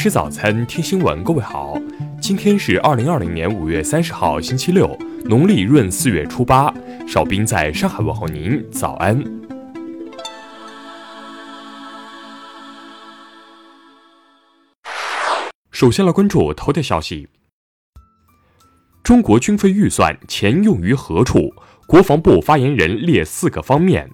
吃早餐，听新闻。各位好，今天是二零二零年五月三十号，星期六，农历闰四月初八。少斌在上海问候您，早安。首先来关注头条消息：中国军费预算钱用于何处？国防部发言人列四个方面。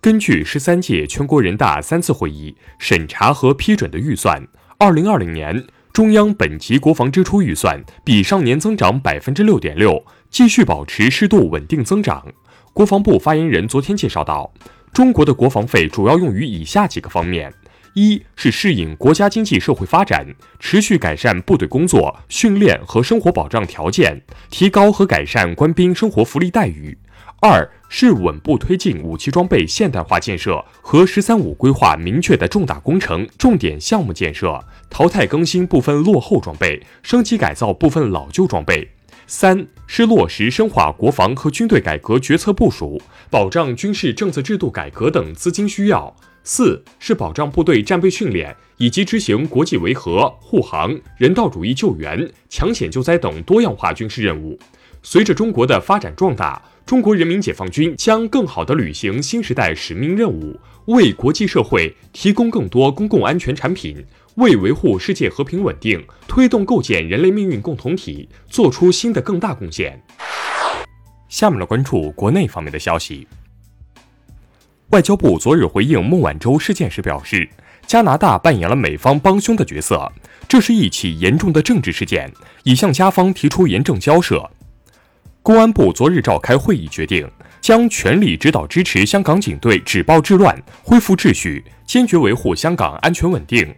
根据十三届全国人大三次会议审查和批准的预算，二零二零年中央本级国防支出预算比上年增长百分之六点六，继续保持适度稳定增长。国防部发言人昨天介绍到，中国的国防费主要用于以下几个方面：一是适应国家经济社会发展，持续改善部队工作、训练和生活保障条件，提高和改善官兵生活福利待遇。二是稳步推进武器装备现代化建设和“十三五”规划明确的重大工程、重点项目建设，淘汰更新部分落后装备，升级改造部分老旧装备。三是落实深化国防和军队改革决策部署，保障军事政策制度改革等资金需要。四是保障部队战备训练以及执行国际维和、护航、人道主义救援、抢险救灾等多样化军事任务。随着中国的发展壮大，中国人民解放军将更好地履行新时代使命任务，为国际社会提供更多公共安全产品，为维护世界和平稳定、推动构建人类命运共同体做出新的更大贡献。下面来关注国内方面的消息。外交部昨日回应孟晚舟事件时表示，加拿大扮演了美方帮凶的角色，这是一起严重的政治事件，已向加方提出严正交涉。公安部昨日召开会议，决定将全力指导支持香港警队止暴制乱、恢复秩序，坚决维护香港安全稳定。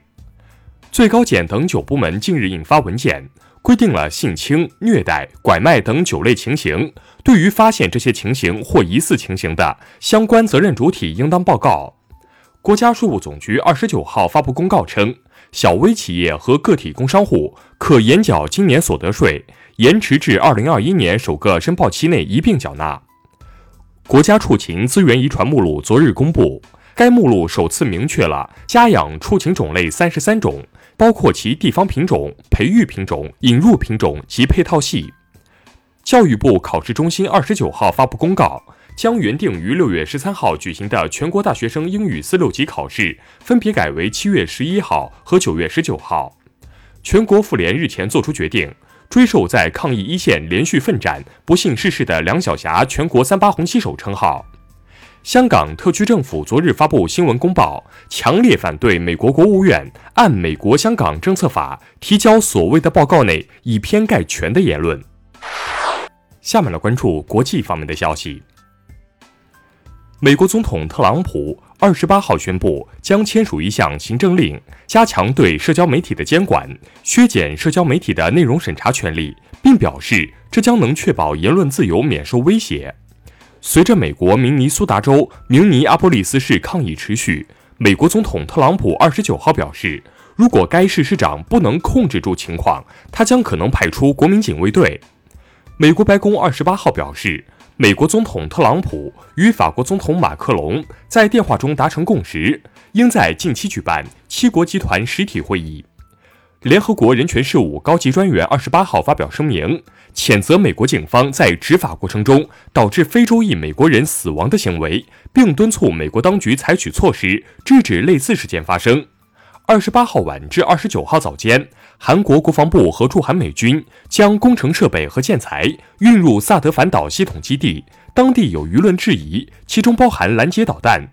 最高检等九部门近日印发文件，规定了性侵、虐待、拐卖等九类情形。对于发现这些情形或疑似情形的相关责任主体，应当报告。国家税务总局二十九号发布公告称，小微企业和个体工商户可延缴今年所得税。延迟至二零二一年首个申报期内一并缴纳。国家畜禽资源遗传目录昨日公布，该目录首次明确了家养畜禽种类三十三种，包括其地方品种、培育品种、引入品种及配套系。教育部考试中心二十九号发布公告，将原定于六月十三号举行的全国大学生英语四六级考试，分别改为七月十一号和九月十九号。全国妇联日前作出决定。追授在抗疫一线连续奋战、不幸逝世的梁晓霞“全国三八红旗手”称号。香港特区政府昨日发布新闻公报，强烈反对美国国务院按《美国香港政策法》提交所谓的报告内以偏概全的言论。下面来关注国际方面的消息。美国总统特朗普二十八号宣布，将签署一项行政令，加强对社交媒体的监管，削减社交媒体的内容审查权利，并表示这将能确保言论自由免受威胁。随着美国明尼苏达州明尼阿波利斯市抗议持续，美国总统特朗普二十九号表示，如果该市市长不能控制住情况，他将可能派出国民警卫队。美国白宫二十八号表示。美国总统特朗普与法国总统马克龙在电话中达成共识，应在近期举办七国集团实体会议。联合国人权事务高级专员二十八号发表声明，谴责美国警方在执法过程中导致非洲裔美国人死亡的行为，并敦促美国当局采取措施制止类似事件发生。二十八号晚至二十九号早间，韩国国防部和驻韩美军将工程设备和建材运入萨德反导系统基地，当地有舆论质疑，其中包含拦截导弹。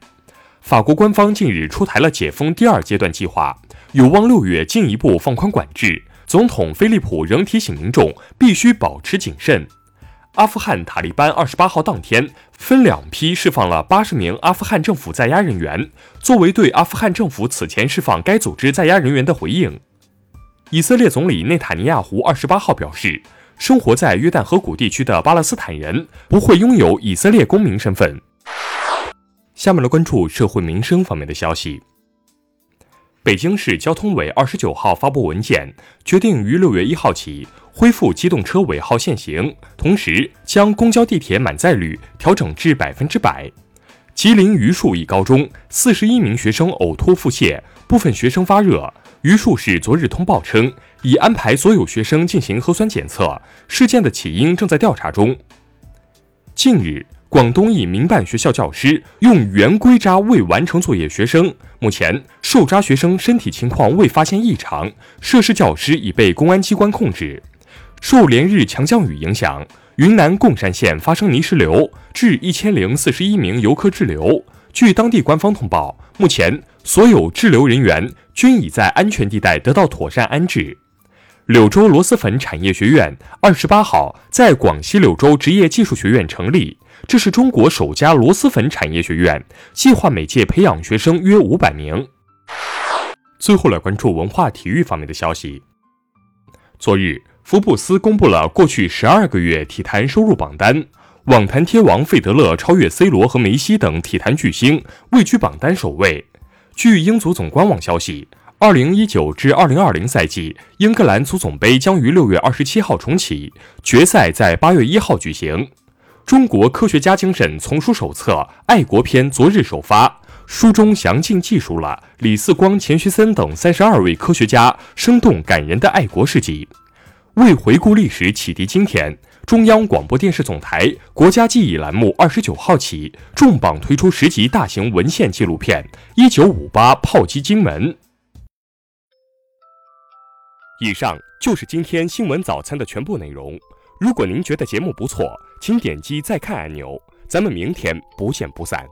法国官方近日出台了解封第二阶段计划，有望六月进一步放宽管制。总统菲利普仍提醒民众必须保持谨慎。阿富汗塔利班二十八号当天分两批释放了八十名阿富汗政府在押人员，作为对阿富汗政府此前释放该组织在押人员的回应。以色列总理内塔尼亚胡二十八号表示，生活在约旦河谷地区的巴勒斯坦人不会拥有以色列公民身份。下面来关注社会民生方面的消息。北京市交通委二十九号发布文件，决定于六月一号起。恢复机动车尾号限行，同时将公交、地铁满载率调整至百分之百。吉林榆树一高中四十一名学生呕吐腹泻，部分学生发热。榆树市昨日通报称，已安排所有学生进行核酸检测，事件的起因正在调查中。近日，广东一民办学校教师用圆规扎未完成作业学生，目前受扎学生身体情况未发现异常，涉事教师已被公安机关控制。受连日强降雨影响，云南贡山县发生泥石流，致一千零四十一名游客滞留。据当地官方通报，目前所有滞留人员均已在安全地带得到妥善安置。柳州螺蛳粉产业学院二十八号在广西柳州职业技术学院成立，这是中国首家螺蛳粉产业学院，计划每届培养学生约五百名。最后来关注文化体育方面的消息，昨日。福布斯公布了过去十二个月体坛收入榜单，网坛天王费德勒超越 C 罗和梅西等体坛巨星，位居榜单首位。据英足总官网消息，二零一九至二零二零赛季英格兰足总杯将于六月二十七号重启，决赛在八月一号举行。中国科学家精神丛书手册《爱国篇》昨日首发，书中详尽记述了李四光、钱学森等三十二位科学家生动感人的爱国事迹。为回顾历史、启迪今天，中央广播电视总台国家记忆栏目二十九号起重磅推出十集大型文献纪录片《一九五八炮击金门》。以上就是今天新闻早餐的全部内容。如果您觉得节目不错，请点击再看按钮。咱们明天不见不散。